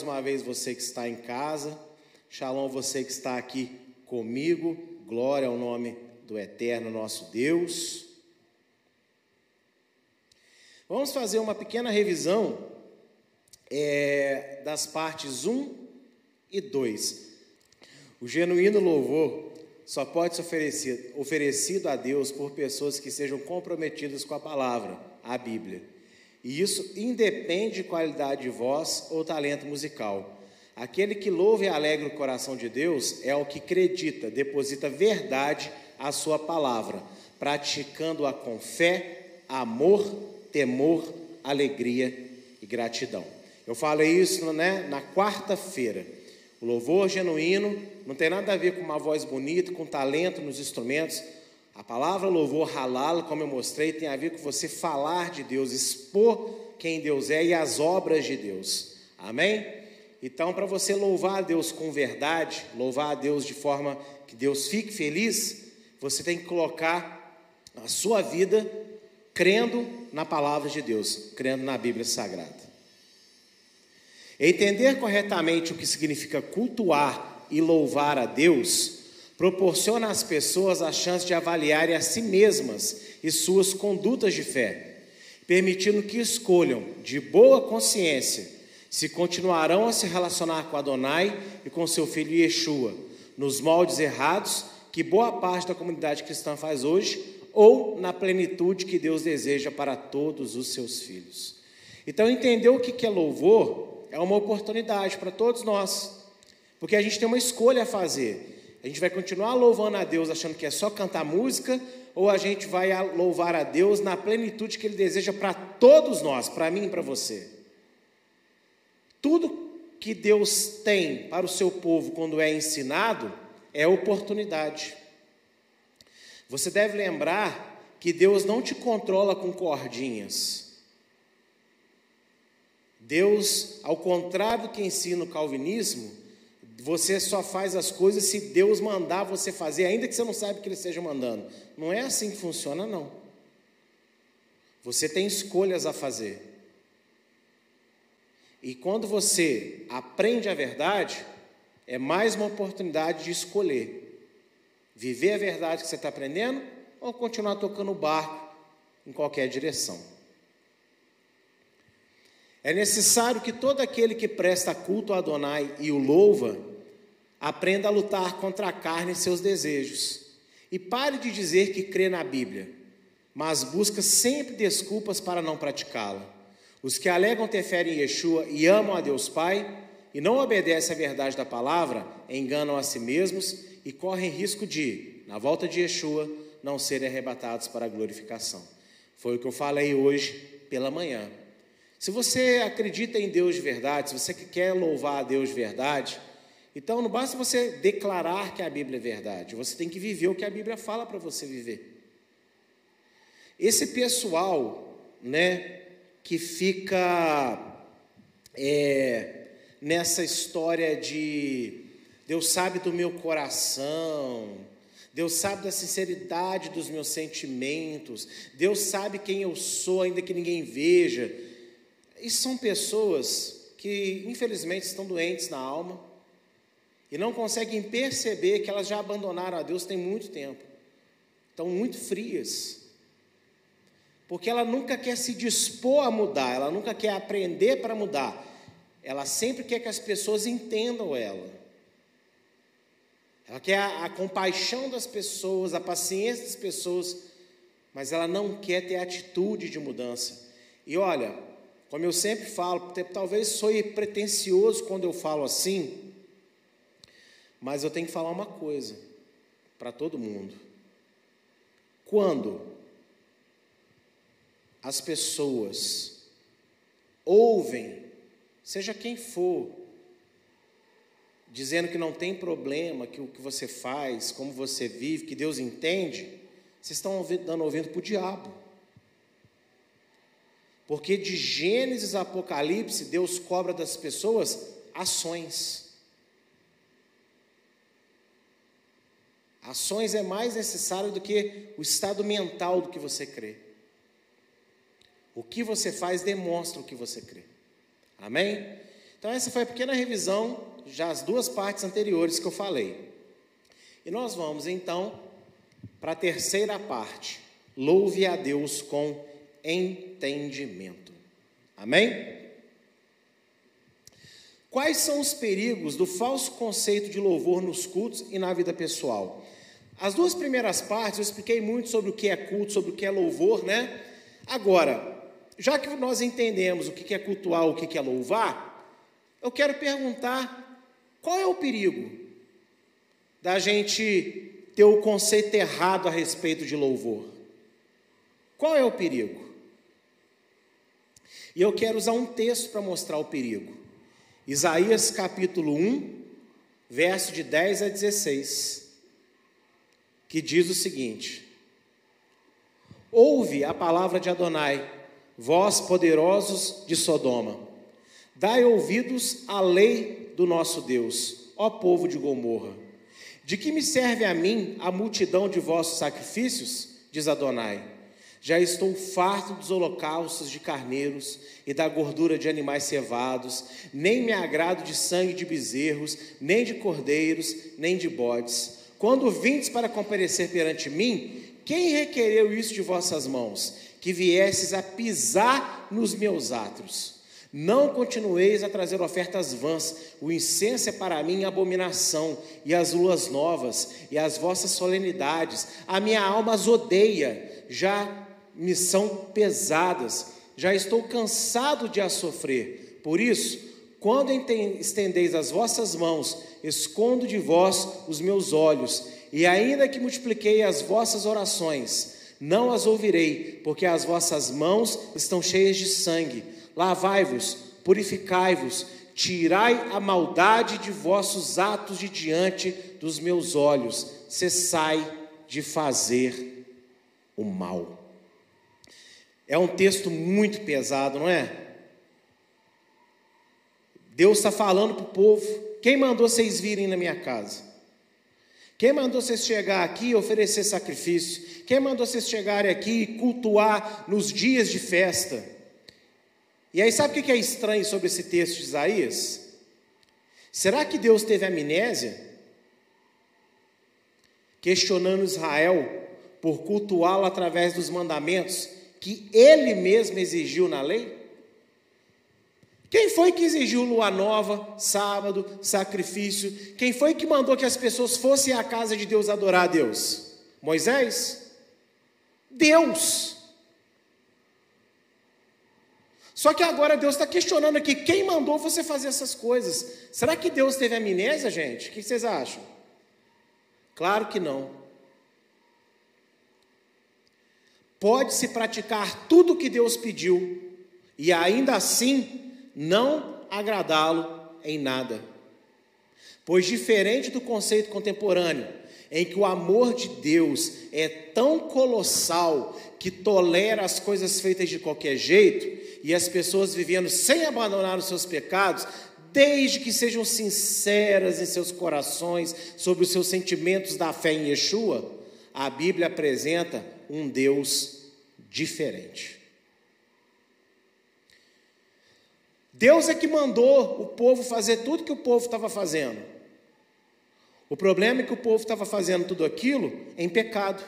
Mais uma vez você que está em casa. Shalom você que está aqui comigo. Glória ao nome do eterno nosso Deus. Vamos fazer uma pequena revisão é, das partes 1 e 2. O genuíno louvor só pode ser oferecido, oferecido a Deus por pessoas que sejam comprometidas com a palavra, a Bíblia. E isso independe de qualidade de voz ou talento musical. Aquele que louva e alegra o coração de Deus é o que acredita, deposita verdade à sua palavra, praticando-a com fé, amor, temor, alegria e gratidão. Eu falei isso né, na quarta-feira. O louvor genuíno não tem nada a ver com uma voz bonita, com talento nos instrumentos, a palavra louvor halal, como eu mostrei, tem a ver com você falar de Deus, expor quem Deus é e as obras de Deus. Amém? Então, para você louvar a Deus com verdade, louvar a Deus de forma que Deus fique feliz, você tem que colocar a sua vida crendo na palavra de Deus, crendo na Bíblia Sagrada. Entender corretamente o que significa cultuar e louvar a Deus proporciona às pessoas a chance de avaliarem a si mesmas e suas condutas de fé, permitindo que escolham, de boa consciência, se continuarão a se relacionar com Adonai e com seu filho Yeshua, nos moldes errados que boa parte da comunidade cristã faz hoje, ou na plenitude que Deus deseja para todos os seus filhos. Então, entender o que é louvor é uma oportunidade para todos nós, porque a gente tem uma escolha a fazer. A gente vai continuar louvando a Deus achando que é só cantar música, ou a gente vai louvar a Deus na plenitude que Ele deseja para todos nós, para mim e para você. Tudo que Deus tem para o seu povo quando é ensinado é oportunidade. Você deve lembrar que Deus não te controla com cordinhas. Deus, ao contrário do que ensina o calvinismo, você só faz as coisas se Deus mandar você fazer, ainda que você não saiba que Ele esteja mandando. Não é assim que funciona, não. Você tem escolhas a fazer. E quando você aprende a verdade, é mais uma oportunidade de escolher viver a verdade que você está aprendendo ou continuar tocando o barco em qualquer direção. É necessário que todo aquele que presta culto a Adonai e o louva Aprenda a lutar contra a carne e seus desejos. E pare de dizer que crê na Bíblia, mas busca sempre desculpas para não praticá-la. Os que alegam ter fé em Yeshua e amam a Deus Pai e não obedecem à verdade da palavra, enganam a si mesmos e correm risco de, na volta de Yeshua, não serem arrebatados para a glorificação. Foi o que eu falei hoje pela manhã. Se você acredita em Deus de verdade, se você quer louvar a Deus de verdade, então não basta você declarar que a Bíblia é verdade, você tem que viver o que a Bíblia fala para você viver. Esse pessoal, né, que fica é, nessa história de Deus sabe do meu coração, Deus sabe da sinceridade dos meus sentimentos, Deus sabe quem eu sou, ainda que ninguém veja. E são pessoas que, infelizmente, estão doentes na alma, e não conseguem perceber que elas já abandonaram a Deus tem muito tempo. Estão muito frias. Porque ela nunca quer se dispor a mudar, ela nunca quer aprender para mudar. Ela sempre quer que as pessoas entendam ela. Ela quer a, a compaixão das pessoas, a paciência das pessoas, mas ela não quer ter atitude de mudança. E olha, como eu sempre falo, talvez sou pretencioso quando eu falo assim, mas eu tenho que falar uma coisa para todo mundo. Quando as pessoas ouvem, seja quem for, dizendo que não tem problema, que o que você faz, como você vive, que Deus entende, vocês estão dando ouvido para o diabo. Porque de Gênesis a Apocalipse, Deus cobra das pessoas ações. Ações é mais necessário do que o estado mental do que você crê. O que você faz demonstra o que você crê. Amém? Então, essa foi a pequena revisão, já as duas partes anteriores que eu falei. E nós vamos então para a terceira parte. Louve a Deus com entendimento. Amém? Quais são os perigos do falso conceito de louvor nos cultos e na vida pessoal? As duas primeiras partes eu expliquei muito sobre o que é culto, sobre o que é louvor, né? Agora, já que nós entendemos o que é cultuar, o que é louvar, eu quero perguntar qual é o perigo da gente ter o conceito errado a respeito de louvor? Qual é o perigo? E eu quero usar um texto para mostrar o perigo. Isaías capítulo 1, verso de 10 a 16, que diz o seguinte: Ouve a palavra de Adonai, vós poderosos de Sodoma, dai ouvidos à lei do nosso Deus, ó povo de Gomorra. De que me serve a mim a multidão de vossos sacrifícios? Diz Adonai. Já estou farto dos holocaustos de carneiros e da gordura de animais cevados, nem me agrado de sangue de bezerros, nem de cordeiros, nem de bodes. Quando vindes para comparecer perante mim, quem requereu isso de vossas mãos? Que viesses a pisar nos meus atos. Não continueis a trazer ofertas vãs, o incenso é para mim abominação, e as luas novas, e as vossas solenidades, a minha alma as odeia, já me são pesadas, já estou cansado de as sofrer. Por isso, quando estendeis as vossas mãos, escondo de vós os meus olhos, e ainda que multipliquei as vossas orações, não as ouvirei, porque as vossas mãos estão cheias de sangue Lavai-vos, purificai-vos, tirai a maldade de vossos atos de diante dos meus olhos, cessai de fazer o mal. É um texto muito pesado, não é? Deus está falando para o povo: quem mandou vocês virem na minha casa? Quem mandou vocês chegar aqui e oferecer sacrifício? Quem mandou vocês chegarem aqui e cultuar nos dias de festa? E aí, sabe o que é estranho sobre esse texto de Isaías? Será que Deus teve amnésia? Questionando Israel por cultuá-lo através dos mandamentos que ele mesmo exigiu na lei? Quem foi que exigiu lua nova, sábado, sacrifício? Quem foi que mandou que as pessoas fossem à casa de Deus adorar a Deus? Moisés? Deus. Só que agora Deus está questionando aqui: quem mandou você fazer essas coisas? Será que Deus teve amnésia, gente? O que vocês acham? Claro que não. Pode-se praticar tudo o que Deus pediu e ainda assim não agradá-lo em nada. Pois, diferente do conceito contemporâneo, em que o amor de Deus é tão colossal que tolera as coisas feitas de qualquer jeito, e as pessoas vivendo sem abandonar os seus pecados, desde que sejam sinceras em seus corações sobre os seus sentimentos da fé em Yeshua, a Bíblia apresenta um Deus diferente. Deus é que mandou o povo fazer tudo que o povo estava fazendo. O problema é que o povo estava fazendo tudo aquilo em pecado.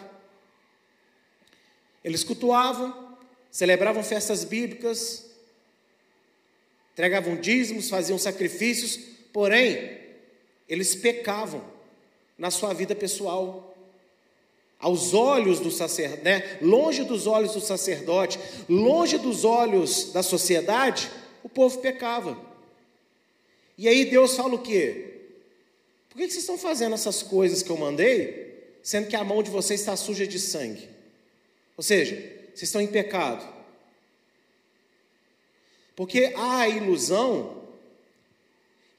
Eles cultuavam, celebravam festas bíblicas, entregavam dízimos, faziam sacrifícios, porém, eles pecavam na sua vida pessoal. Aos olhos do sacerdote, né? longe dos olhos do sacerdote, longe dos olhos da sociedade, o povo pecava. E aí Deus fala o quê? Por que vocês estão fazendo essas coisas que eu mandei, sendo que a mão de vocês está suja de sangue? Ou seja, vocês estão em pecado. Porque há a ilusão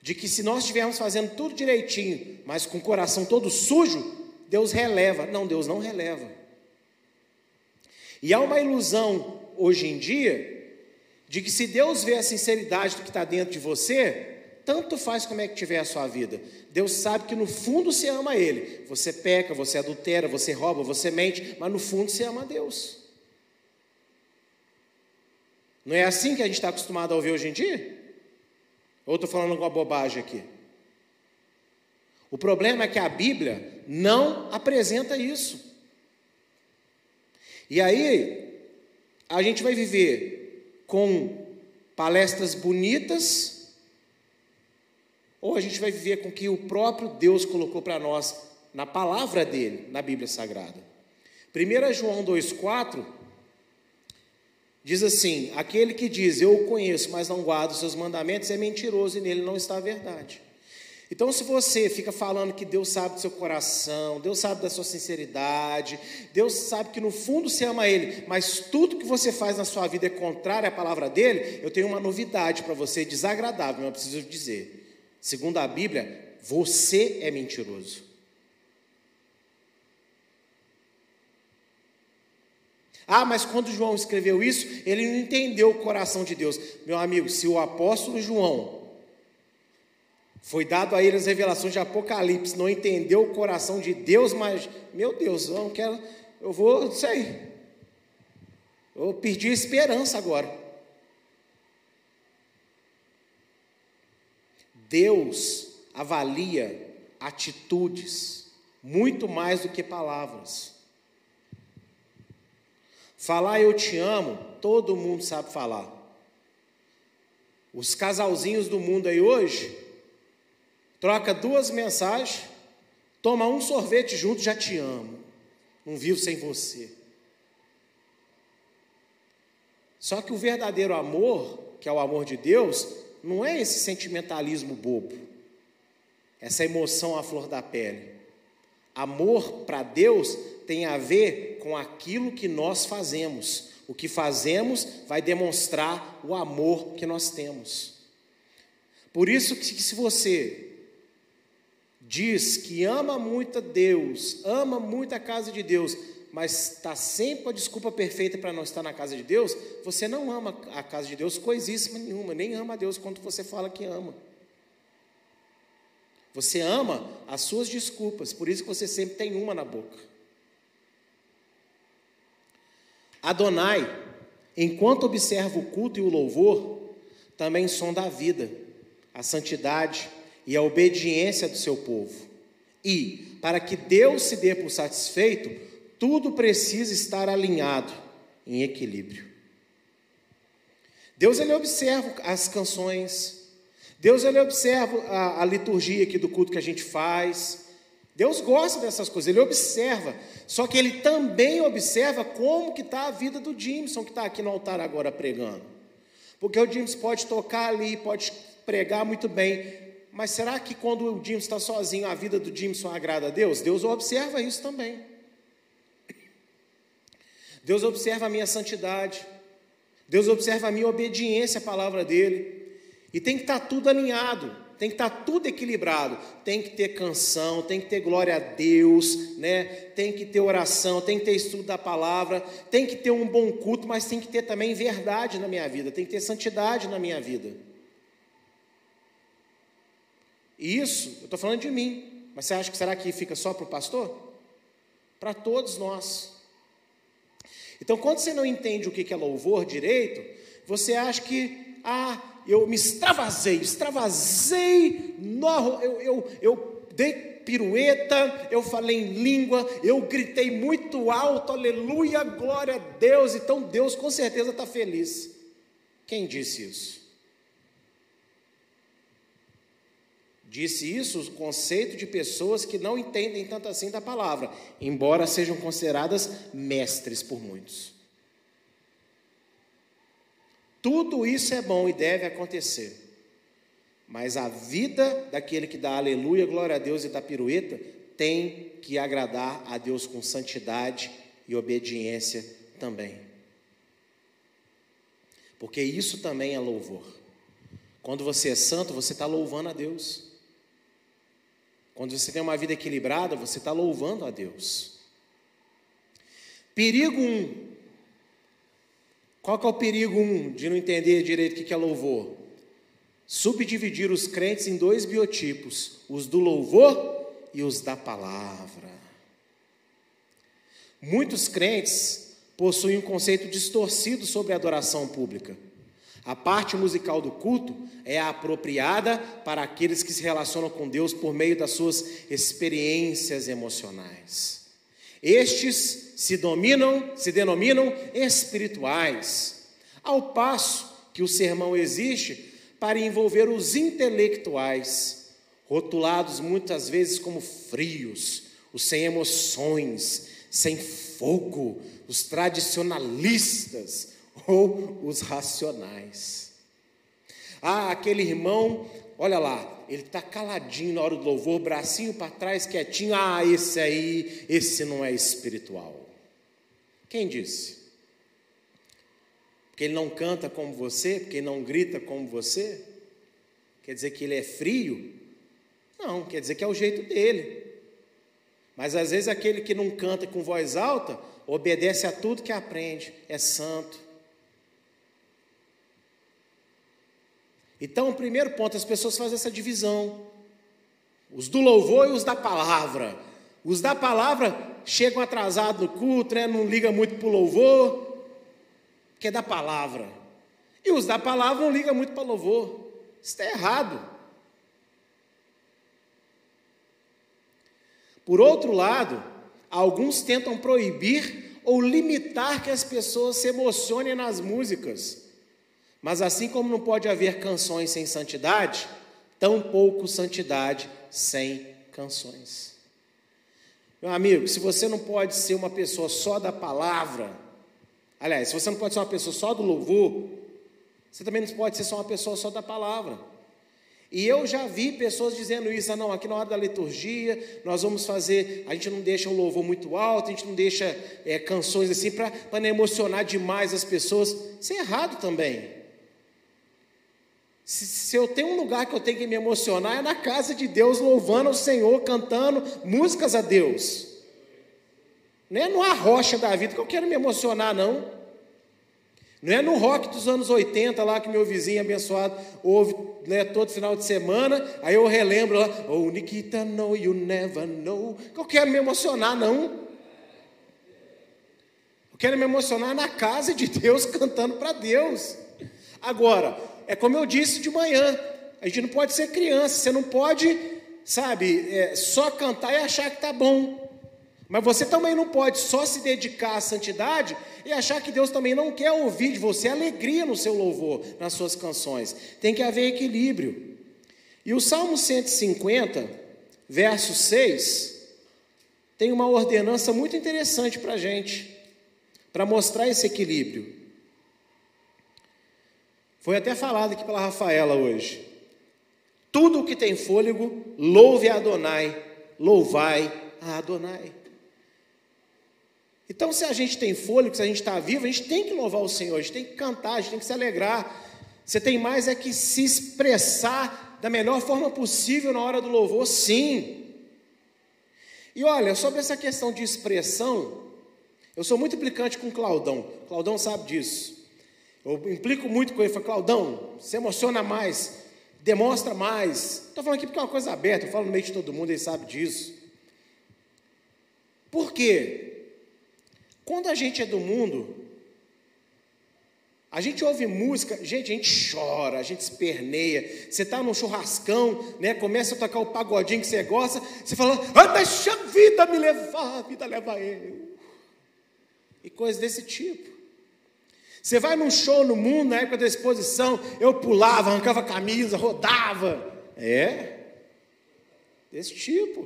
de que se nós estivermos fazendo tudo direitinho, mas com o coração todo sujo, Deus releva. Não, Deus não releva. E há uma ilusão hoje em dia de que se Deus vê a sinceridade do que está dentro de você, tanto faz como é que tiver a sua vida. Deus sabe que no fundo você ama Ele. Você peca, você adultera, você rouba, você mente, mas no fundo você ama Deus. Não é assim que a gente está acostumado a ouvir hoje em dia? Ou estou falando alguma bobagem aqui? O problema é que a Bíblia não apresenta isso. E aí, a gente vai viver com palestras bonitas, ou a gente vai viver com o que o próprio Deus colocou para nós na palavra dele, na Bíblia Sagrada. 1 João 2,4 diz assim: Aquele que diz eu o conheço, mas não guarda os seus mandamentos, é mentiroso e nele não está a verdade. Então, se você fica falando que Deus sabe do seu coração, Deus sabe da sua sinceridade, Deus sabe que no fundo você ama Ele, mas tudo que você faz na sua vida é contrário à palavra dele, eu tenho uma novidade para você, desagradável, mas eu preciso dizer. Segundo a Bíblia, você é mentiroso. Ah, mas quando João escreveu isso, ele não entendeu o coração de Deus. Meu amigo, se o apóstolo João foi dado a ele as revelações de Apocalipse, não entendeu o coração de Deus, mas, meu Deus, eu não quero, eu vou, não sei. Eu perdi a esperança agora. Deus avalia atitudes muito mais do que palavras. Falar eu te amo, todo mundo sabe falar. Os casalzinhos do mundo aí hoje, troca duas mensagens, toma um sorvete junto, já te amo. Não vivo sem você. Só que o verdadeiro amor, que é o amor de Deus, não é esse sentimentalismo bobo, essa emoção à flor da pele. Amor para Deus tem a ver com aquilo que nós fazemos. O que fazemos vai demonstrar o amor que nós temos. Por isso que se você diz que ama muito a Deus, ama muito a casa de Deus, mas está sempre a desculpa perfeita para não estar na casa de Deus, você não ama a casa de Deus coisíssima nenhuma, nem ama a Deus quanto você fala que ama. Você ama as suas desculpas, por isso que você sempre tem uma na boca. Adonai, enquanto observa o culto e o louvor, também sonda a vida, a santidade, e a obediência do seu povo. E, para que Deus se dê por satisfeito, tudo precisa estar alinhado em equilíbrio. Deus ele observa as canções, Deus ele observa a, a liturgia aqui do culto que a gente faz. Deus gosta dessas coisas, ele observa. Só que ele também observa como que está a vida do Jimson que está aqui no altar agora pregando. Porque o Jimson pode tocar ali, pode pregar muito bem, mas será que quando o Jimson está sozinho, a vida do Jimson agrada a Deus? Deus observa isso também. Deus observa a minha santidade. Deus observa a minha obediência à palavra dele. E tem que estar tá tudo alinhado, tem que estar tá tudo equilibrado. Tem que ter canção, tem que ter glória a Deus, né? Tem que ter oração, tem que ter estudo da palavra, tem que ter um bom culto, mas tem que ter também verdade na minha vida, tem que ter santidade na minha vida. Isso, eu estou falando de mim. Mas você acha que será que fica só para o pastor? Para todos nós. Então, quando você não entende o que é louvor direito, você acha que, ah, eu me extravasei, extravasei, no, eu, eu, eu dei pirueta, eu falei em língua, eu gritei muito alto, aleluia, glória a Deus, então Deus com certeza está feliz. Quem disse isso? Disse isso o conceito de pessoas que não entendem tanto assim da palavra, embora sejam consideradas mestres por muitos. Tudo isso é bom e deve acontecer. Mas a vida daquele que dá aleluia, glória a Deus e dá pirueta, tem que agradar a Deus com santidade e obediência também. Porque isso também é louvor. Quando você é santo, você está louvando a Deus. Quando você tem uma vida equilibrada, você está louvando a Deus. Perigo um. Qual que é o perigo um de não entender direito o que é louvor? Subdividir os crentes em dois biotipos: os do louvor e os da palavra. Muitos crentes possuem um conceito distorcido sobre a adoração pública. A parte musical do culto é apropriada para aqueles que se relacionam com Deus por meio das suas experiências emocionais. Estes se dominam, se denominam espirituais, ao passo que o sermão existe para envolver os intelectuais, rotulados muitas vezes como frios, os sem emoções, sem fogo, os tradicionalistas ou os racionais. Ah, aquele irmão, olha lá, ele está caladinho na hora do louvor, bracinho para trás, quietinho. Ah, esse aí, esse não é espiritual. Quem disse? Porque ele não canta como você, porque ele não grita como você? Quer dizer que ele é frio? Não, quer dizer que é o jeito dele. Mas às vezes aquele que não canta com voz alta, obedece a tudo que aprende, é santo. Então, o primeiro ponto, as pessoas fazem essa divisão. Os do louvor e os da palavra. Os da palavra chegam atrasados no culto, né? não ligam muito para o louvor, que é da palavra. E os da palavra não ligam muito para o louvor. Isso está errado. Por outro lado, alguns tentam proibir ou limitar que as pessoas se emocionem nas músicas. Mas assim como não pode haver canções sem santidade, tampouco santidade sem canções. Meu amigo, se você não pode ser uma pessoa só da palavra, aliás, se você não pode ser uma pessoa só do louvor, você também não pode ser só uma pessoa só da palavra. E eu já vi pessoas dizendo isso, ah, não, aqui na hora da liturgia, nós vamos fazer, a gente não deixa um louvor muito alto, a gente não deixa é, canções assim para não emocionar demais as pessoas. Isso é errado também. Se, se, eu tenho um lugar que eu tenho que me emocionar, é na casa de Deus, louvando o Senhor, cantando músicas a Deus. Não é no arrocha da vida que eu quero me emocionar, não. Não é no rock dos anos 80 lá que meu vizinho abençoado ouve né, todo final de semana, aí eu relembro lá, oh Nikita, no, you never know. Eu quero me emocionar, não. Eu quero me emocionar na casa de Deus, cantando para Deus. Agora, é como eu disse de manhã, a gente não pode ser criança, você não pode, sabe, é, só cantar e achar que está bom. Mas você também não pode só se dedicar à santidade e achar que Deus também não quer ouvir de você alegria no seu louvor, nas suas canções. Tem que haver equilíbrio. E o Salmo 150, verso 6, tem uma ordenança muito interessante para a gente, para mostrar esse equilíbrio. Foi até falado aqui pela Rafaela hoje. Tudo o que tem fôlego, louve a Adonai, louvai a Adonai. Então, se a gente tem fôlego, se a gente está vivo, a gente tem que louvar o Senhor, a gente tem que cantar, a gente tem que se alegrar. Você tem mais é que se expressar da melhor forma possível na hora do louvor, sim. E olha, sobre essa questão de expressão, eu sou muito implicante com Claudão. Claudão sabe disso. Eu implico muito com ele. Falo, Claudão, se emociona mais, demonstra mais. Estou falando aqui porque é uma coisa aberta, eu falo no meio de todo mundo, ele sabe disso. Por quê? Quando a gente é do mundo, a gente ouve música, gente, a gente chora, a gente esperneia. Você está num churrascão, né? Começa a tocar o pagodinho que você gosta, você fala, ah, deixa a vida me levar, a vida leva eu. E coisas desse tipo. Você vai num show no mundo, na época da exposição, eu pulava, arrancava a camisa, rodava. É, desse tipo.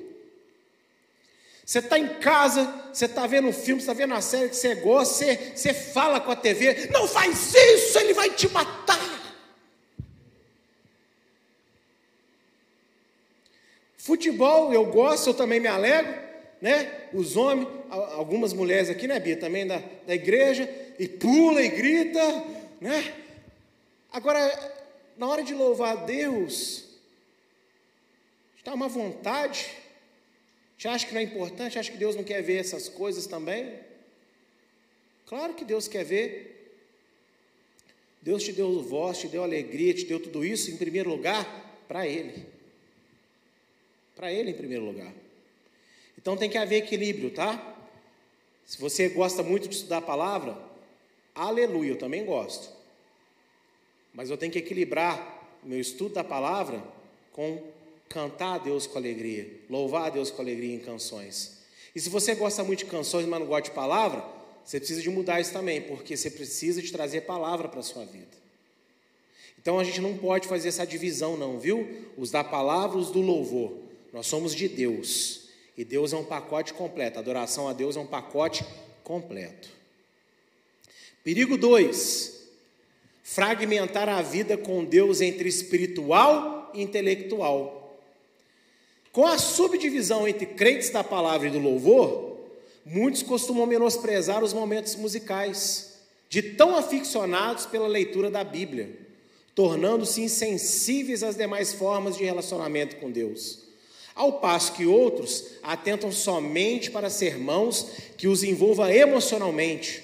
Você está em casa, você está vendo um filme, você está vendo uma série que você gosta, você, você fala com a TV, não faz isso, ele vai te matar. Futebol, eu gosto, eu também me alegro, né? Os homens, algumas mulheres aqui, né, Bia, também da, da igreja, e pula e grita, né? Agora, na hora de louvar a Deus, está uma vontade, você acha que não é importante? Acha que Deus não quer ver essas coisas também? Claro que Deus quer ver. Deus te deu voz, te deu alegria, te deu tudo isso em primeiro lugar para Ele. Para Ele em primeiro lugar. Então tem que haver equilíbrio, tá? Se você gosta muito de estudar a palavra, aleluia, eu também gosto. Mas eu tenho que equilibrar meu estudo da palavra com cantar a Deus com alegria, louvar a Deus com alegria em canções. E se você gosta muito de canções, mas não gosta de palavra, você precisa de mudar isso também, porque você precisa de trazer palavra para a sua vida. Então a gente não pode fazer essa divisão, não, viu? Os da palavra, os do louvor. Nós somos de Deus. E Deus é um pacote completo. A adoração a Deus é um pacote completo. Perigo 2: fragmentar a vida com Deus entre espiritual e intelectual. Com a subdivisão entre crentes da palavra e do louvor, muitos costumam menosprezar os momentos musicais, de tão aficionados pela leitura da Bíblia, tornando-se insensíveis às demais formas de relacionamento com Deus. Ao passo que outros atentam somente para sermãos que os envolva emocionalmente,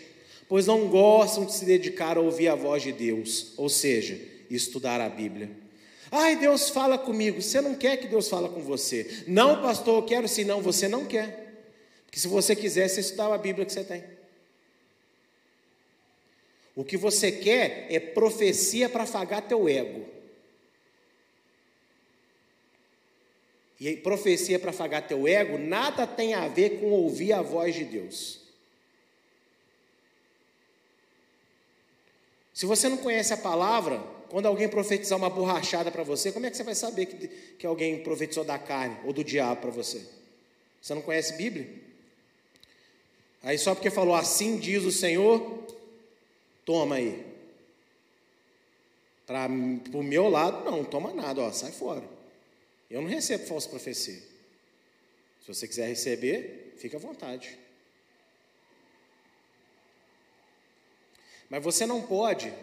pois não gostam de se dedicar a ouvir a voz de Deus, ou seja, estudar a Bíblia. Ai, Deus fala comigo. Você não quer que Deus fala com você. Não, pastor, eu quero sim. Não, você não quer. Porque se você quiser, você estudava a Bíblia que você tem. O que você quer é profecia para afagar teu ego. E profecia para afagar teu ego nada tem a ver com ouvir a voz de Deus. Se você não conhece a palavra, quando alguém profetizar uma borrachada para você, como é que você vai saber que, que alguém profetizou da carne ou do diabo para você? Você não conhece Bíblia? Aí só porque falou assim diz o Senhor, toma aí. Para o meu lado, não, toma nada, ó, sai fora. Eu não recebo falsa profecia. Se você quiser receber, fica à vontade. Mas você não pode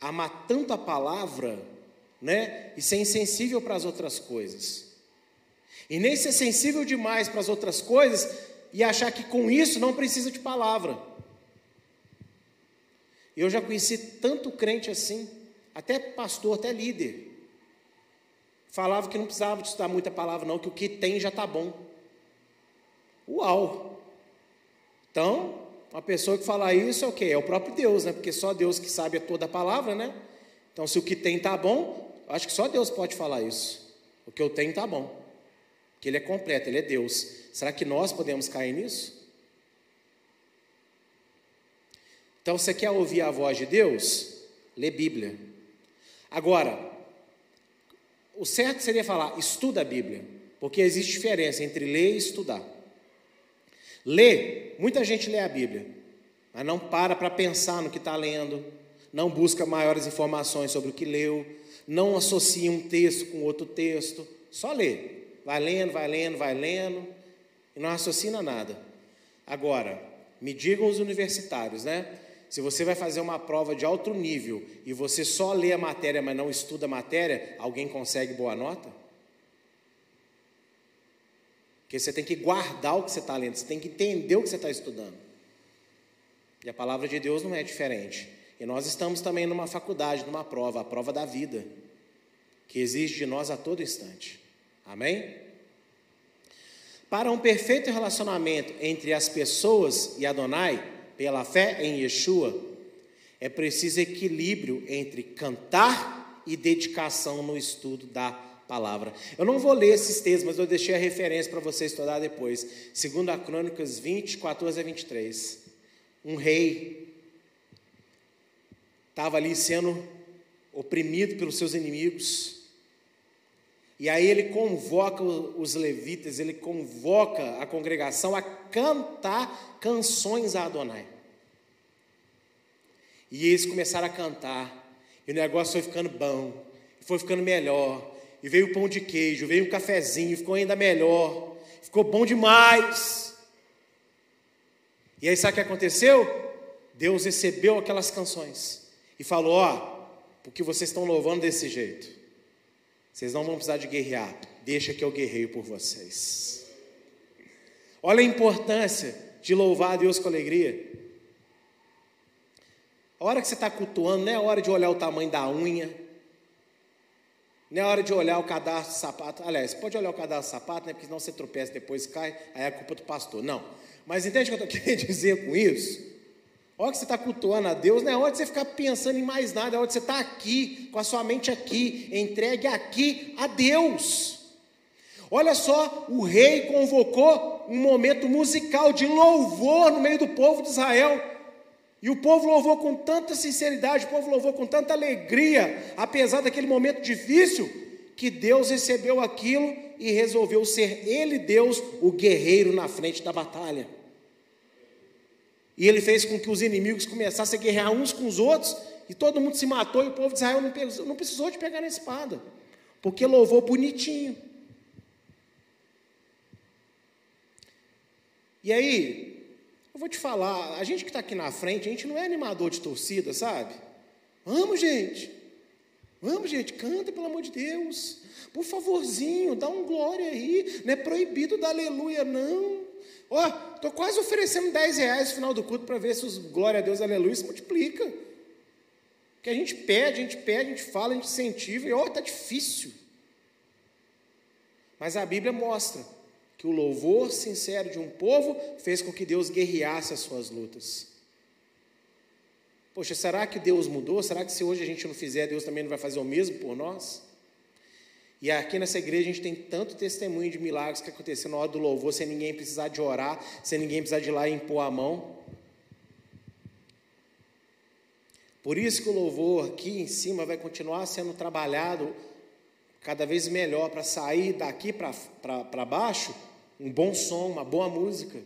amar tanto a palavra, né? E ser insensível para as outras coisas. E nem ser sensível demais para as outras coisas e achar que com isso não precisa de palavra. Eu já conheci tanto crente assim, até pastor, até líder. Falava que não precisava de estudar muita palavra, não, que o que tem já está bom. Uau! Então, uma pessoa que fala isso é o quê? É o próprio Deus, né? Porque só Deus que sabe toda a palavra, né? Então, se o que tem está bom, acho que só Deus pode falar isso. O que eu tenho está bom. Que Ele é completo, Ele é Deus. Será que nós podemos cair nisso? Então, você quer ouvir a voz de Deus? Lê Bíblia. Agora, o certo seria falar, estuda a Bíblia, porque existe diferença entre ler e estudar. Lê, muita gente lê a Bíblia, mas não para para pensar no que está lendo, não busca maiores informações sobre o que leu, não associa um texto com outro texto, só lê. Vai lendo, vai lendo, vai lendo, e não raciocina nada. Agora, me digam os universitários, né? Se você vai fazer uma prova de alto nível e você só lê a matéria, mas não estuda a matéria, alguém consegue boa nota? Porque você tem que guardar o que você está lendo, você tem que entender o que você está estudando. E a palavra de Deus não é diferente. E nós estamos também numa faculdade, numa prova, a prova da vida, que exige de nós a todo instante. Amém? Para um perfeito relacionamento entre as pessoas e Adonai, pela fé em Yeshua, é preciso equilíbrio entre cantar e dedicação no estudo da palavra. Eu não vou ler esses textos, mas eu deixei a referência para você estudar depois. Segundo a Crônicas 20, 14 a 23. Um rei estava ali sendo oprimido pelos seus inimigos. E aí ele convoca os levitas, ele convoca a congregação a cantar canções a Adonai. E eles começaram a cantar. E o negócio foi ficando bom, foi ficando melhor e veio o pão de queijo, veio um cafezinho, ficou ainda melhor, ficou bom demais. E aí sabe o que aconteceu? Deus recebeu aquelas canções e falou: Ó, porque vocês estão louvando desse jeito, vocês não vão precisar de guerrear, deixa que eu guerreio por vocês. Olha a importância de louvar a Deus com alegria. A hora que você está cultuando, não é a hora de olhar o tamanho da unha, não é hora de olhar o cadastro de sapato. Aliás, pode olhar o cadastro de sapato, né? Porque senão você tropeça depois cai, aí é culpa do pastor. Não. Mas entende o que eu estou querendo dizer com isso? Hora que você está cultuando a Deus, não é hora de você ficar pensando em mais nada, é hora de você estar tá aqui, com a sua mente aqui, entregue aqui a Deus. Olha só, o rei convocou um momento musical de louvor no meio do povo de Israel. E o povo louvou com tanta sinceridade, o povo louvou com tanta alegria, apesar daquele momento difícil, que Deus recebeu aquilo e resolveu ser Ele, Deus, o guerreiro na frente da batalha. E ele fez com que os inimigos começassem a guerrear uns com os outros, e todo mundo se matou, e o povo de Israel não precisou de pegar na espada, porque louvou bonitinho. E aí, eu vou te falar, a gente que está aqui na frente, a gente não é animador de torcida, sabe? Vamos, gente. Vamos, gente, canta, pelo amor de Deus. Por favorzinho, dá um glória aí. Não é proibido dar aleluia, não. Ó, oh, estou quase oferecendo 10 reais no final do culto para ver se os glória a Deus, aleluia, se multiplica. Que a gente pede, a gente pede, a gente fala, a gente incentiva, e ó, oh, está difícil. Mas a Bíblia mostra que o louvor sincero de um povo fez com que Deus guerreasse as suas lutas. Poxa, será que Deus mudou? Será que se hoje a gente não fizer, Deus também não vai fazer o mesmo por nós? E aqui nessa igreja a gente tem tanto testemunho de milagres que aconteceram na hora do louvor, sem ninguém precisar de orar, sem ninguém precisar de ir lá e impor a mão. Por isso que o louvor aqui em cima vai continuar sendo trabalhado cada vez melhor para sair daqui para baixo um bom som, uma boa música.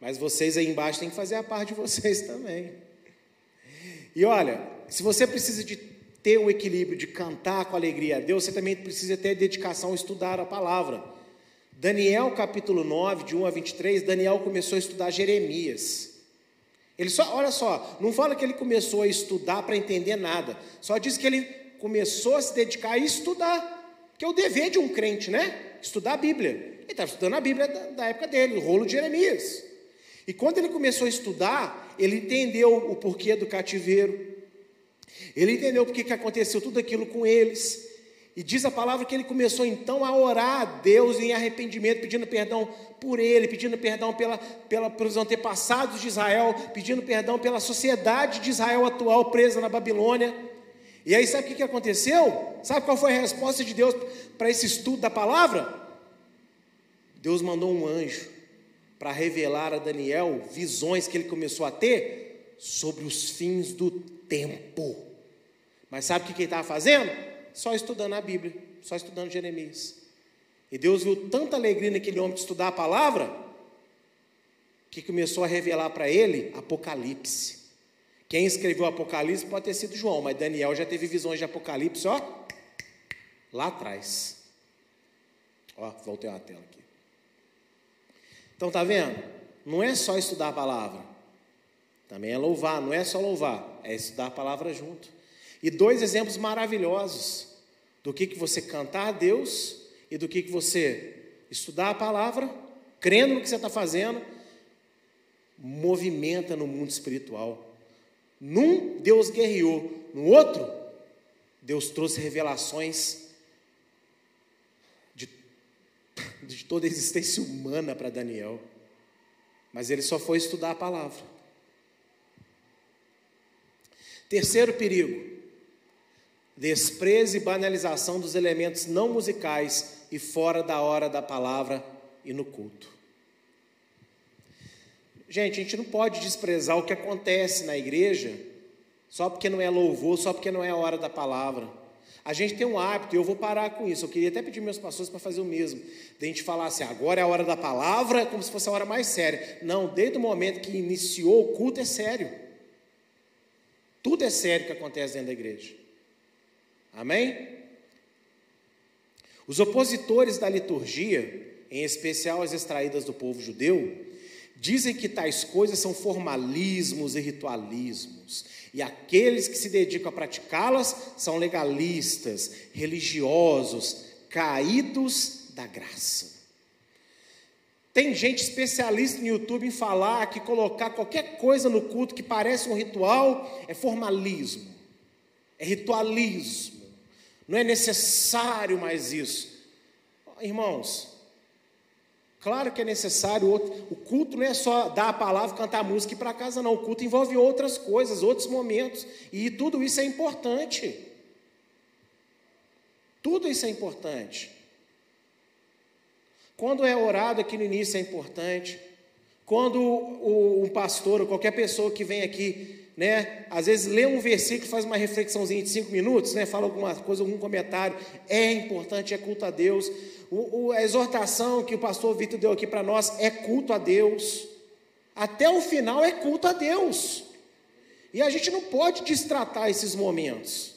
Mas vocês aí embaixo têm que fazer a parte de vocês também. E olha, se você precisa de ter o equilíbrio de cantar com alegria a Deus, você também precisa ter dedicação a estudar a palavra. Daniel capítulo 9, de 1 a 23, Daniel começou a estudar Jeremias. Ele só, olha só, não fala que ele começou a estudar para entender nada, só diz que ele começou a se dedicar a estudar, que é o dever de um crente, né? Estudar a Bíblia. Ele estava estudando a Bíblia da, da época dele, o rolo de Jeremias. E quando ele começou a estudar, ele entendeu o porquê do cativeiro. Ele entendeu porque que aconteceu tudo aquilo com eles. E diz a palavra que ele começou então a orar a Deus em arrependimento, pedindo perdão por ele, pedindo perdão pela, pela, pelos antepassados de Israel, pedindo perdão pela sociedade de Israel atual presa na Babilônia. E aí sabe o que aconteceu? Sabe qual foi a resposta de Deus para esse estudo da palavra? Deus mandou um anjo para revelar a Daniel visões que ele começou a ter sobre os fins do tempo. Mas sabe o que ele estava fazendo? Só estudando a Bíblia, só estudando Jeremias. E Deus viu tanta alegria naquele homem de estudar a palavra, que começou a revelar para ele Apocalipse. Quem escreveu Apocalipse pode ter sido João, mas Daniel já teve visões de Apocalipse, ó, lá atrás. Ó, voltei a tela aqui. Então tá vendo? Não é só estudar a palavra. Também é louvar, não é só louvar, é estudar a palavra junto. E dois exemplos maravilhosos do que, que você cantar a Deus e do que, que você estudar a palavra, crendo no que você está fazendo, movimenta no mundo espiritual. Num, Deus guerreou, no outro, Deus trouxe revelações de toda a existência humana para Daniel. Mas ele só foi estudar a palavra. Terceiro perigo: desprezo e banalização dos elementos não musicais e fora da hora da palavra e no culto. Gente, a gente não pode desprezar o que acontece na igreja só porque não é louvor, só porque não é a hora da palavra. A gente tem um hábito, e eu vou parar com isso. Eu queria até pedir meus pastores para fazer o mesmo. De a gente falar assim, agora é a hora da palavra, como se fosse a hora mais séria. Não, desde o momento que iniciou o culto é sério. Tudo é sério que acontece dentro da igreja. Amém? Os opositores da liturgia, em especial as extraídas do povo judeu, dizem que tais coisas são formalismos e ritualismos e aqueles que se dedicam a praticá-las são legalistas, religiosos, caídos da graça. Tem gente especialista no YouTube em falar que colocar qualquer coisa no culto que parece um ritual é formalismo, é ritualismo, não é necessário mais isso. Irmãos, Claro que é necessário, o culto não é só dar a palavra, cantar a música e ir para casa, não. O culto envolve outras coisas, outros momentos, e tudo isso é importante. Tudo isso é importante. Quando é orado aqui no início é importante. Quando o, pastor ou qualquer pessoa que vem aqui, né, às vezes lê um versículo, faz uma reflexãozinha de cinco minutos, né, fala alguma coisa, algum comentário, é importante, é culto a Deus. O, o, a exortação que o pastor Vitor deu aqui para nós é culto a Deus. Até o final é culto a Deus. E a gente não pode distratar esses momentos.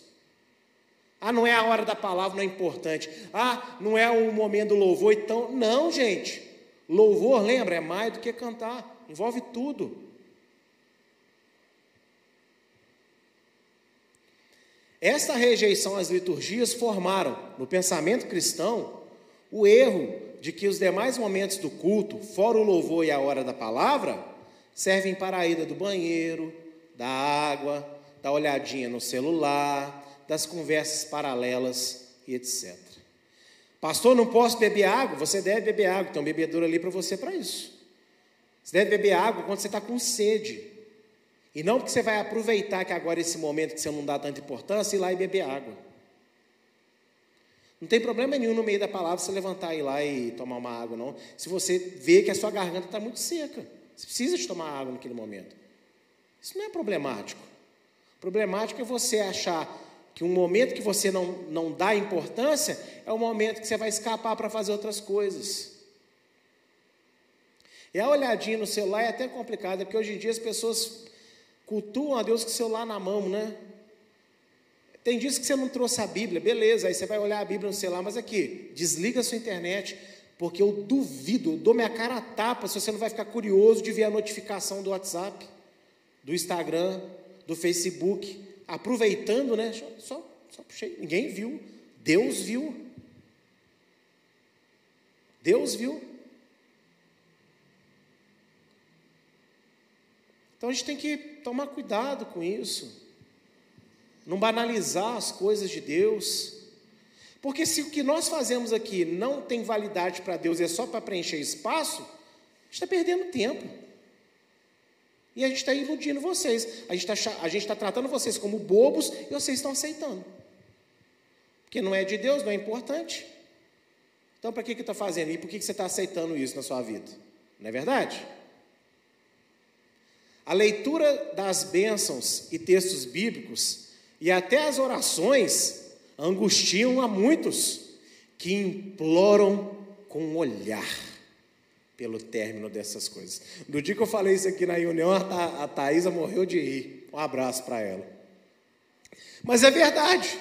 Ah, não é a hora da palavra, não é importante. Ah, não é o momento do louvor, então. Não, gente. Louvor, lembra, é mais do que cantar, envolve tudo. Essa rejeição às liturgias formaram, no pensamento cristão, o erro de que os demais momentos do culto, fora o louvor e a hora da palavra, servem para a ida do banheiro, da água, da olhadinha no celular, das conversas paralelas e etc. Pastor, não posso beber água? Você deve beber água, tem um bebedouro ali para você para isso. Você deve beber água quando você está com sede. E não porque você vai aproveitar que agora esse momento que você não dá tanta importância ir lá e beber água. Não tem problema nenhum no meio da palavra você levantar e ir lá e tomar uma água, não. Se você vê que a sua garganta está muito seca, você precisa de tomar água naquele momento. Isso não é problemático. Problemático é você achar que um momento que você não, não dá importância é o momento que você vai escapar para fazer outras coisas. E a olhadinha no celular é até complicada, porque hoje em dia as pessoas cultuam a Deus com o celular na mão, né? Tem dias que você não trouxe a Bíblia, beleza, aí você vai olhar a Bíblia no celular, mas aqui, desliga a sua internet, porque eu duvido, eu dou minha cara a tapa se você não vai ficar curioso de ver a notificação do WhatsApp, do Instagram, do Facebook, aproveitando, né? Só, só puxei, ninguém viu. Deus viu. Deus viu. Então a gente tem que tomar cuidado com isso. Não banalizar as coisas de Deus. Porque se o que nós fazemos aqui não tem validade para Deus e é só para preencher espaço, a gente está perdendo tempo. E a gente está iludindo vocês. A gente está está tratando vocês como bobos e vocês estão aceitando. Porque não é de Deus, não é importante. Então, para que está fazendo? E por que, que você está aceitando isso na sua vida? Não é verdade? A leitura das bênçãos e textos bíblicos e até as orações angustiam a muitos que imploram com olhar pelo término dessas coisas. No dia que eu falei isso aqui na reunião, a, Thaisa morreu de rir. Um abraço para ela. Mas é verdade.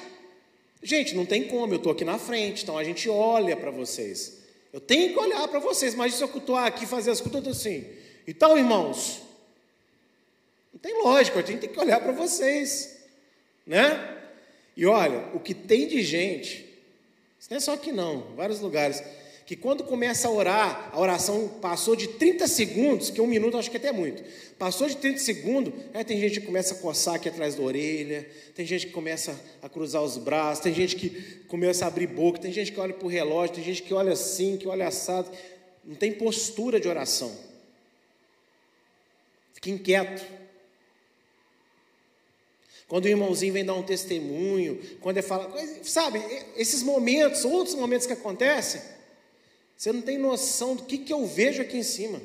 Gente, não tem como, eu estou aqui na frente, então a gente olha para vocês. Eu tenho que olhar para vocês, mas se eu estou aqui fazer as contas assim. Então, irmãos, não tem lógica, a gente tem que olhar para vocês, né? E olha, o que tem de gente, isso não é só aqui não, vários lugares que quando começa a orar, a oração passou de 30 segundos, que um minuto acho que até é muito, passou de 30 segundos, aí tem gente que começa a coçar aqui atrás da orelha, tem gente que começa a cruzar os braços, tem gente que começa a abrir boca, tem gente que olha para o relógio, tem gente que olha assim, que olha assado, não tem postura de oração. Fica inquieto. Quando o irmãozinho vem dar um testemunho, quando ele fala, sabe, esses momentos, outros momentos que acontecem, você não tem noção do que, que eu vejo aqui em cima.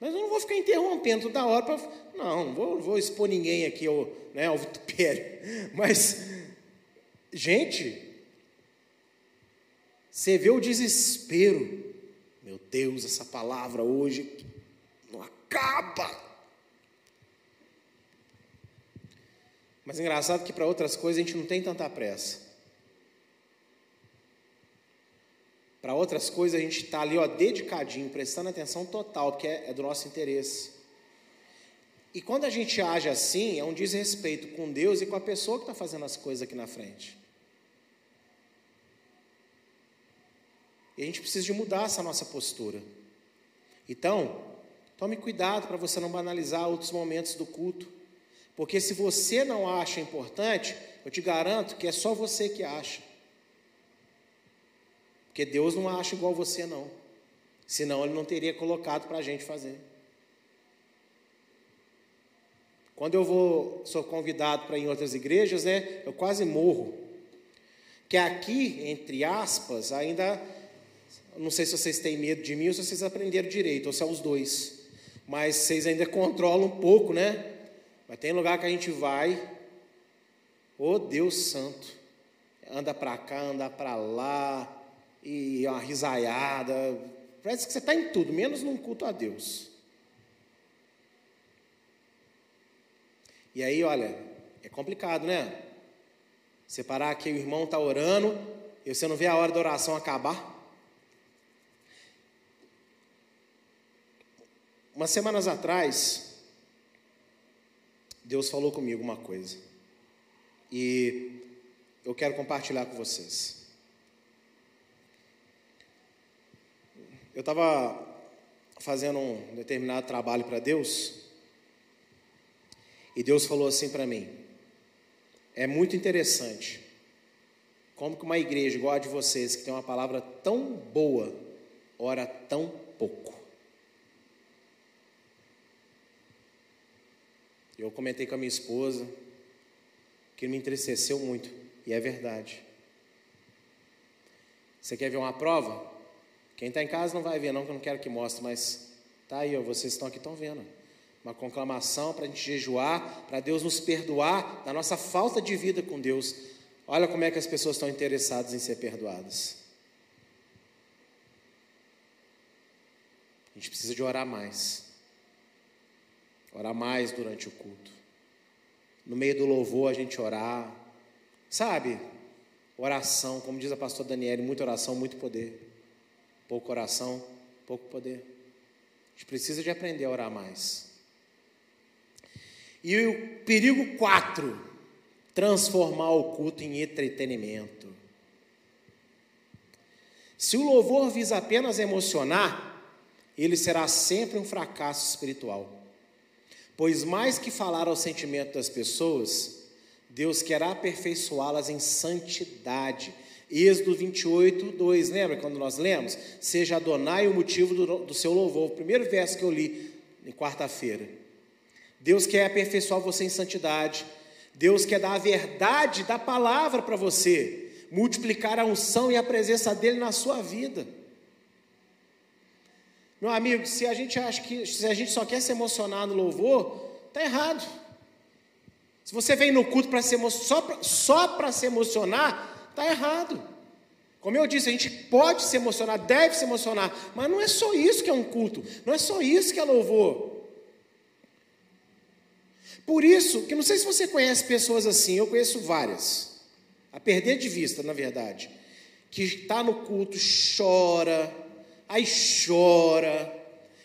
Mas eu não vou ficar interrompendo toda hora para. Não, vou, vou, expor ninguém aqui ao, né, ao vitupério. Mas, gente, você vê o desespero. Meu Deus, essa palavra hoje não acaba. Mas é engraçado que para outras coisas a gente não tem tanta pressa. Para outras coisas a gente está ali, ó, dedicadinho, prestando atenção total, porque é, é do nosso interesse. E quando a gente age assim, é um desrespeito com Deus e com a pessoa que está fazendo as coisas aqui na frente. E a gente precisa de mudar essa nossa postura. Então, tome cuidado para você não banalizar outros momentos do culto. Porque se você não acha importante, eu te garanto que é só você que acha. Porque Deus não acha igual você, não. Senão Ele não teria colocado para a gente fazer. Quando eu vou, sou convidado para ir em outras igrejas, né, eu quase morro. Que aqui, entre aspas, ainda, não sei se vocês têm medo de mim ou se vocês aprenderam direito, ou se é os dois. Mas vocês ainda controlam um pouco, né? Mas tem lugar que a gente vai, ô oh, Deus Santo, anda para cá, anda para lá, e uma risaiada. Parece que você está em tudo, menos num culto a Deus. E aí, olha, é complicado, né? Separar que o irmão está orando e você não vê a hora da oração acabar. Umas semanas atrás, Deus falou comigo uma coisa. E eu quero compartilhar com vocês. Eu estava fazendo um determinado trabalho para Deus, e Deus falou assim para mim: é muito interessante como que uma igreja igual a de vocês, que tem uma palavra tão boa, ora tão pouco. Eu comentei com a minha esposa que me entristeceu muito, e é verdade. Você quer ver uma prova? Quem está em casa não vai ver, não, que eu não quero que mostre, mas tá aí, ó, vocês estão aqui, estão vendo. Uma conclamação para a gente jejuar, para Deus nos perdoar da nossa falta de vida com Deus. Olha como é que as pessoas estão interessadas em ser perdoadas. A gente precisa de orar mais. Orar mais durante o culto. No meio do louvor a gente orar. Sabe? Oração, como diz a pastora Daniela, muita oração, muito poder pouco oração, pouco poder. A gente precisa de aprender a orar mais. E o perigo 4, transformar o culto em entretenimento. Se o louvor visa apenas emocionar, ele será sempre um fracasso espiritual. Pois mais que falar ao sentimento das pessoas, Deus quer aperfeiçoá-las em santidade Êxodo 28, 2, lembra quando nós lemos? Seja Adonai o motivo do, do seu louvor, o primeiro verso que eu li em quarta-feira. Deus quer aperfeiçoar você em santidade, Deus quer dar a verdade da palavra para você, multiplicar a unção e a presença dele na sua vida. Meu amigo, se a gente acha que se a gente só quer se emocionar no louvor, está errado. Se você vem no culto para se só para se emocionar, Está errado. Como eu disse, a gente pode se emocionar, deve se emocionar, mas não é só isso que é um culto, não é só isso que é louvor. Por isso, que não sei se você conhece pessoas assim, eu conheço várias, a perder de vista, na verdade, que está no culto, chora, aí chora,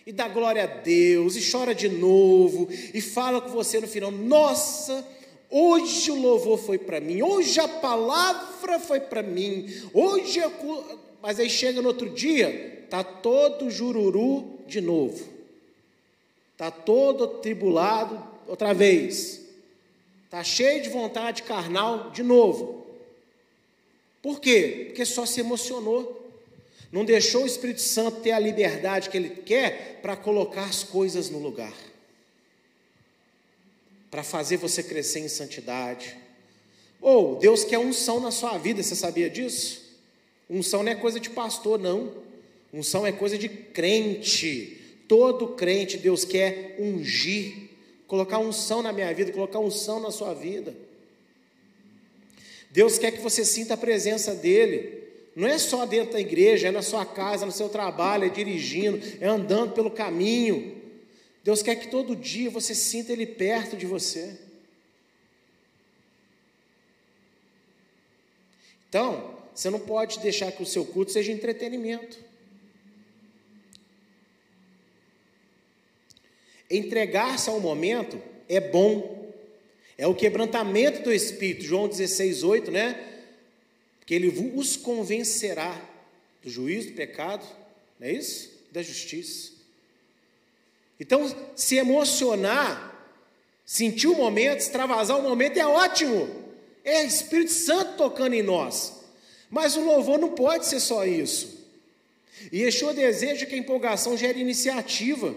e dá glória a Deus, e chora de novo, e fala com você no final: Nossa, Hoje o louvor foi para mim, hoje a palavra foi para mim, hoje a... mas aí chega no outro dia, tá todo jururu de novo. Tá todo tribulado outra vez. Tá cheio de vontade carnal de novo. Por quê? Porque só se emocionou. Não deixou o Espírito Santo ter a liberdade que ele quer para colocar as coisas no lugar para fazer você crescer em santidade. Ou Deus quer unção na sua vida, você sabia disso? Unção não é coisa de pastor, não. Unção é coisa de crente. Todo crente Deus quer ungir, colocar unção na minha vida, colocar unção na sua vida. Deus quer que você sinta a presença dEle. Não é só dentro da igreja, é na sua casa, no seu trabalho, é dirigindo, é andando pelo caminho. Deus quer que todo dia você sinta Ele perto de você. Então, você não pode deixar que o seu culto seja entretenimento. Entregar-se ao momento é bom, é o quebrantamento do Espírito, João 16, 8, né? Que ele os convencerá do juízo do pecado, não é isso? Da justiça. Então, se emocionar, sentir o momento, extravasar o momento é ótimo. É Espírito Santo tocando em nós. Mas o louvor não pode ser só isso. E Yeshua deseja que a empolgação gere iniciativa.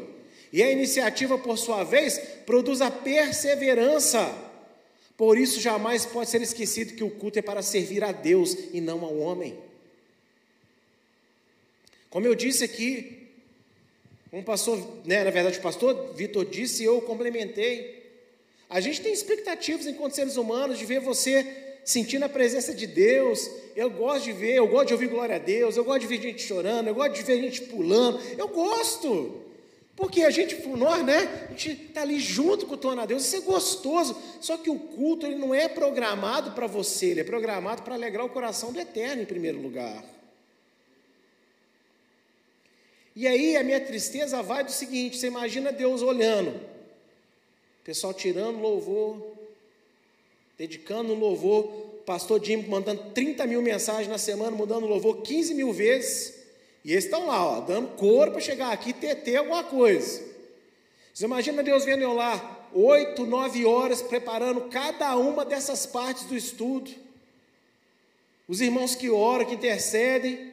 E a iniciativa, por sua vez, produz a perseverança. Por isso, jamais pode ser esquecido que o culto é para servir a Deus e não ao homem. Como eu disse aqui, um pastor, né, na verdade, o pastor Vitor disse e eu complementei. A gente tem expectativas enquanto seres humanos de ver você sentindo a presença de Deus. Eu gosto de ver, eu gosto de ouvir glória a Deus, eu gosto de ver gente chorando, eu gosto de ver gente pulando. Eu gosto. Porque a gente, nós, né? A gente está ali junto com o Torno a Deus, isso é gostoso. Só que o culto ele não é programado para você, ele é programado para alegrar o coração do Eterno em primeiro lugar. E aí a minha tristeza vai do seguinte: você imagina Deus olhando, o pessoal tirando louvor, dedicando louvor, pastor Jim mandando 30 mil mensagens na semana, mudando louvor 15 mil vezes, e eles estão lá, ó, dando cor para chegar aqui e ter, alguma coisa. Você imagina Deus vendo eu lá, oito, nove horas, preparando cada uma dessas partes do estudo. Os irmãos que oram, que intercedem.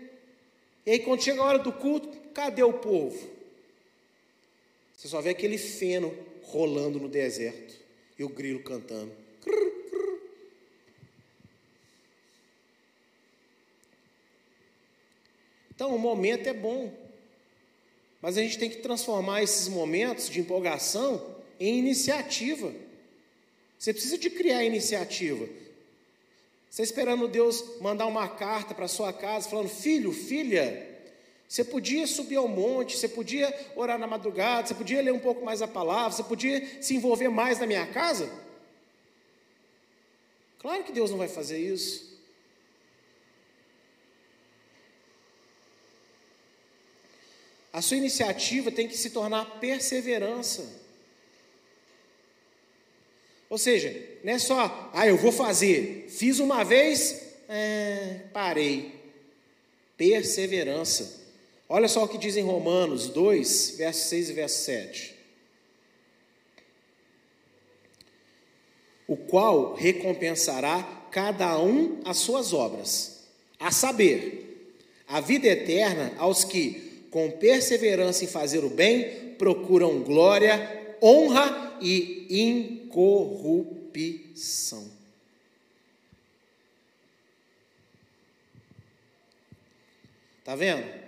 E aí, quando chega a hora do culto, cadê o povo? Você só vê aquele feno rolando no deserto e o grilo cantando. Então, o momento é bom, mas a gente tem que transformar esses momentos de empolgação em iniciativa. Você precisa de criar iniciativa. Você esperando Deus mandar uma carta para sua casa falando: "Filho, filha, você podia subir ao monte, você podia orar na madrugada, você podia ler um pouco mais a palavra, você podia se envolver mais na minha casa?" Claro que Deus não vai fazer isso. A sua iniciativa tem que se tornar perseverança. Ou seja, não é só, ah, eu vou fazer, fiz uma vez, é, parei. Perseverança. Olha só o que diz em Romanos 2, verso 6 e verso 7. O qual recompensará cada um as suas obras, a saber, a vida eterna aos que, com perseverança em fazer o bem, procuram glória, honra e incorrupção. Tá vendo?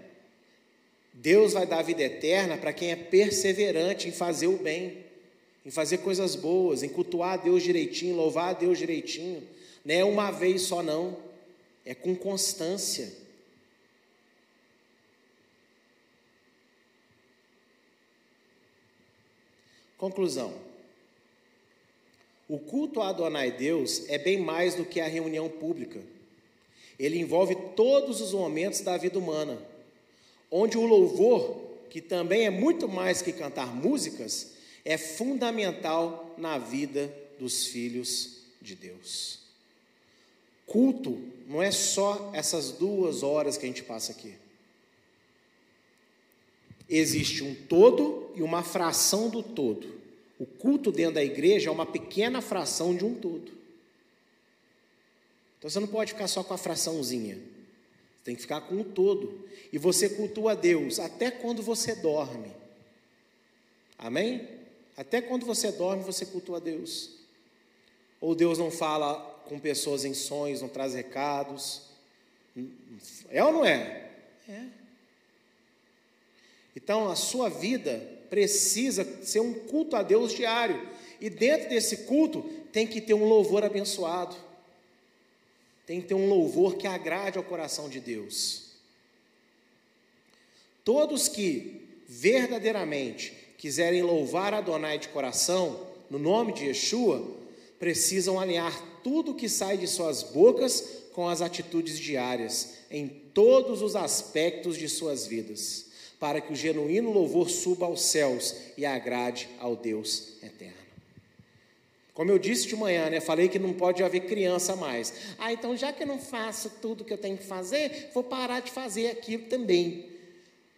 Deus vai dar vida eterna para quem é perseverante em fazer o bem, em fazer coisas boas, em cultuar a Deus direitinho, louvar a Deus direitinho. Não é uma vez só, não. É com constância. Conclusão. O culto a Adonai Deus é bem mais do que a reunião pública. Ele envolve todos os momentos da vida humana, onde o louvor, que também é muito mais que cantar músicas, é fundamental na vida dos filhos de Deus. Culto não é só essas duas horas que a gente passa aqui. Existe um todo e uma fração do todo. O culto dentro da igreja é uma pequena fração de um todo. Então você não pode ficar só com a fraçãozinha. Tem que ficar com o todo. E você cultua Deus até quando você dorme. Amém? Até quando você dorme, você cultua Deus. Ou Deus não fala com pessoas em sonhos, não traz recados. É ou não é? É. Então, a sua vida precisa ser um culto a Deus diário. E dentro desse culto tem que ter um louvor abençoado. Tem que ter um louvor que agrade ao coração de Deus. Todos que verdadeiramente quiserem louvar Adonai de coração, no nome de Yeshua, precisam alinhar tudo que sai de suas bocas com as atitudes diárias, em todos os aspectos de suas vidas para que o genuíno louvor suba aos céus e agrade ao Deus eterno. Como eu disse de manhã, né, falei que não pode haver criança mais. Ah, então já que eu não faço tudo que eu tenho que fazer, vou parar de fazer aquilo também.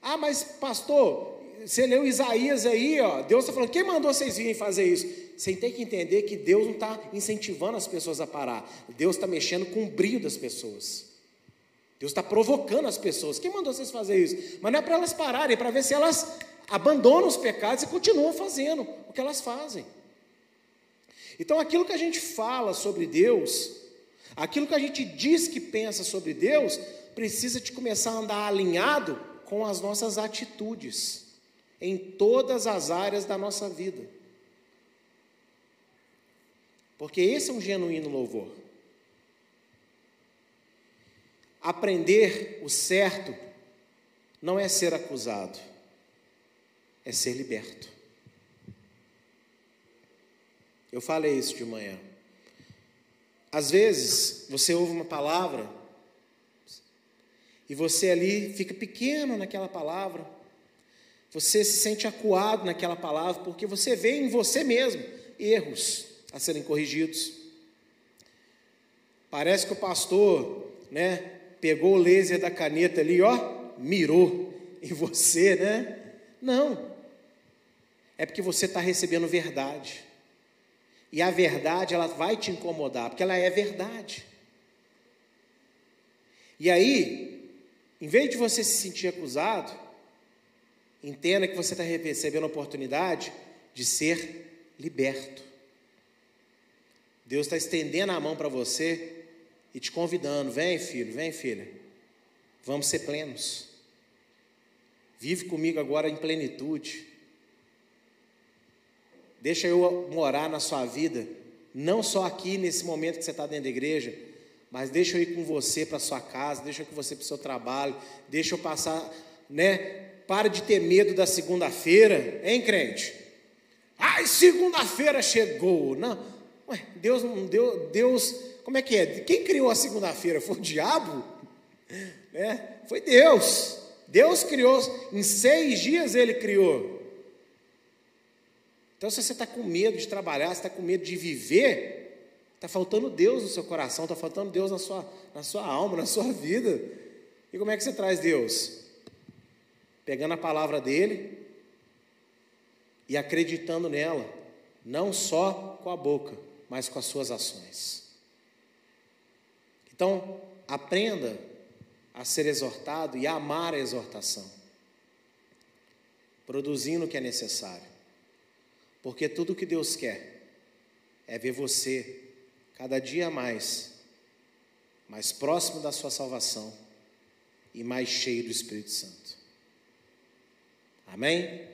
Ah, mas pastor, você leu Isaías aí, ó, Deus está falando, quem mandou vocês virem fazer isso? Você tem que entender que Deus não está incentivando as pessoas a parar, Deus está mexendo com o brilho das pessoas. Deus está provocando as pessoas. Quem mandou vocês fazer isso? Mas não é para elas pararem, é para ver se elas abandonam os pecados e continuam fazendo o que elas fazem. Então, aquilo que a gente fala sobre Deus, aquilo que a gente diz que pensa sobre Deus, precisa de começar a andar alinhado com as nossas atitudes em todas as áreas da nossa vida. Porque esse é um genuíno louvor. Aprender o certo não é ser acusado, é ser liberto. Eu falei isso de manhã. Às vezes, você ouve uma palavra e você ali fica pequeno naquela palavra, você se sente acuado naquela palavra, porque você vê em você mesmo erros a serem corrigidos. Parece que o pastor, né, pegou o laser da caneta ali, ó, mirou em você, né? Não. É porque você está recebendo verdade. E a verdade, ela vai te incomodar, porque ela é verdade. E aí, em vez de você se sentir acusado, entenda que você está recebendo a oportunidade de ser liberto. Deus está estendendo a mão para você e te convidando: vem, filho, vem, filha, vamos ser plenos. Vive comigo agora em plenitude. Deixa eu morar na sua vida, não só aqui nesse momento que você está dentro da igreja, mas deixa eu ir com você para sua casa, deixa eu ir com você para o seu trabalho, deixa eu passar, né? Para de ter medo da segunda-feira, hein, crente? Ai, segunda-feira chegou. Não, ué, Deus não deu, Deus, como é que é? Quem criou a segunda-feira? Foi o diabo? Né? Foi Deus. Deus criou, em seis dias ele criou. Então, se você está com medo de trabalhar, se está com medo de viver, está faltando Deus no seu coração, está faltando Deus na sua, na sua alma, na sua vida. E como é que você traz Deus? Pegando a palavra dele e acreditando nela, não só com a boca, mas com as suas ações. Então, aprenda a ser exortado e a amar a exortação, produzindo o que é necessário. Porque tudo que Deus quer é ver você cada dia mais, mais próximo da sua salvação e mais cheio do Espírito Santo. Amém?